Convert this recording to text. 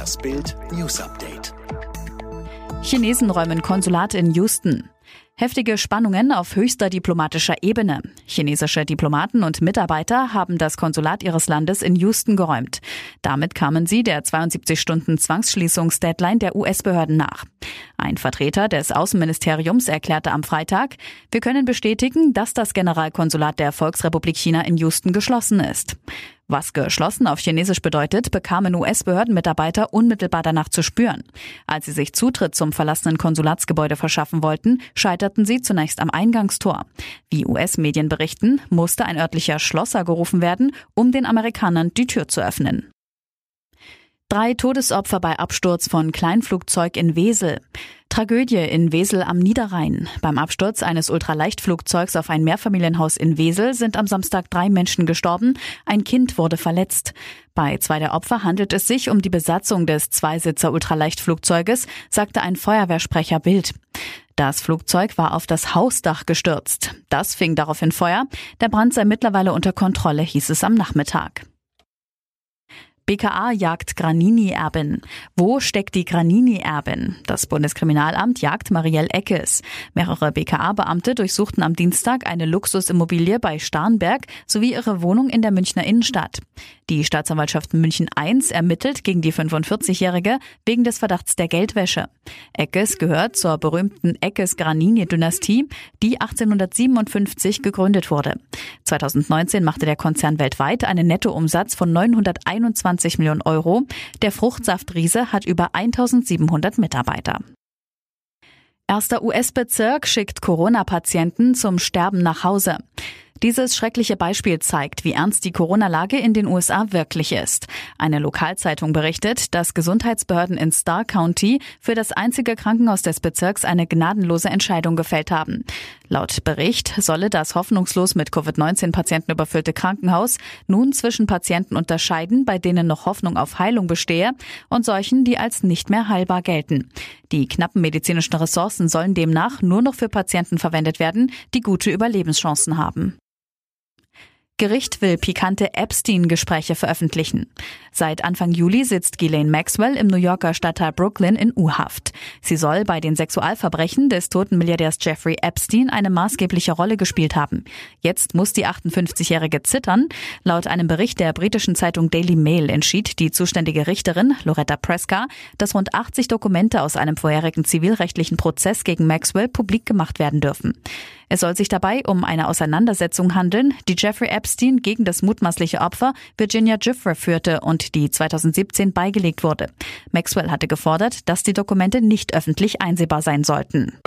Das Bild News Update. Chinesen räumen Konsulat in Houston. Heftige Spannungen auf höchster diplomatischer Ebene. Chinesische Diplomaten und Mitarbeiter haben das Konsulat ihres Landes in Houston geräumt. Damit kamen sie der 72-Stunden-Zwangsschließungsdeadline der US-Behörden nach. Ein Vertreter des Außenministeriums erklärte am Freitag, wir können bestätigen, dass das Generalkonsulat der Volksrepublik China in Houston geschlossen ist. Was geschlossen auf Chinesisch bedeutet, bekamen US-Behördenmitarbeiter unmittelbar danach zu spüren. Als sie sich Zutritt zum verlassenen Konsulatsgebäude verschaffen wollten, scheiterten sie zunächst am Eingangstor. Wie US-Medien berichten, musste ein örtlicher Schlosser gerufen werden, um den Amerikanern die Tür zu öffnen. Drei Todesopfer bei Absturz von Kleinflugzeug in Wesel. Tragödie in Wesel am Niederrhein. Beim Absturz eines Ultraleichtflugzeugs auf ein Mehrfamilienhaus in Wesel sind am Samstag drei Menschen gestorben. Ein Kind wurde verletzt. Bei zwei der Opfer handelt es sich um die Besatzung des Zweisitzer Ultraleichtflugzeuges, sagte ein Feuerwehrsprecher Bild. Das Flugzeug war auf das Hausdach gestürzt. Das fing daraufhin Feuer. Der Brand sei mittlerweile unter Kontrolle, hieß es am Nachmittag. BKA jagt Granini-Erbin. Wo steckt die Granini-Erbin? Das Bundeskriminalamt jagt Marielle Eckes. Mehrere BKA-Beamte durchsuchten am Dienstag eine Luxusimmobilie bei Starnberg sowie ihre Wohnung in der Münchner Innenstadt. Die Staatsanwaltschaft München I ermittelt gegen die 45-Jährige wegen des Verdachts der Geldwäsche. Eckes gehört zur berühmten Eckes-Granini-Dynastie, die 1857 gegründet wurde. 2019 machte der Konzern weltweit einen Nettoumsatz von 921 20 Millionen Euro. Der Fruchtsaftriese hat über 1700 Mitarbeiter. Erster US-Bezirk schickt Corona-Patienten zum Sterben nach Hause. Dieses schreckliche Beispiel zeigt, wie ernst die Corona-Lage in den USA wirklich ist. Eine Lokalzeitung berichtet, dass Gesundheitsbehörden in Star County für das einzige Krankenhaus des Bezirks eine gnadenlose Entscheidung gefällt haben. Laut Bericht solle das hoffnungslos mit Covid-19-Patienten überfüllte Krankenhaus nun zwischen Patienten unterscheiden, bei denen noch Hoffnung auf Heilung bestehe, und solchen, die als nicht mehr heilbar gelten. Die knappen medizinischen Ressourcen sollen demnach nur noch für Patienten verwendet werden, die gute Überlebenschancen haben. Gericht will pikante Epstein-Gespräche veröffentlichen. Seit Anfang Juli sitzt Ghislaine Maxwell im New Yorker Stadtteil Brooklyn in U-Haft. Sie soll bei den Sexualverbrechen des toten Milliardärs Jeffrey Epstein eine maßgebliche Rolle gespielt haben. Jetzt muss die 58-Jährige zittern. Laut einem Bericht der britischen Zeitung Daily Mail entschied die zuständige Richterin Loretta Preska, dass rund 80 Dokumente aus einem vorherigen zivilrechtlichen Prozess gegen Maxwell publik gemacht werden dürfen. Es soll sich dabei um eine Auseinandersetzung handeln, die Jeffrey Epstein gegen das mutmaßliche Opfer Virginia Gifford führte und die 2017 beigelegt wurde. Maxwell hatte gefordert, dass die Dokumente nicht öffentlich einsehbar sein sollten.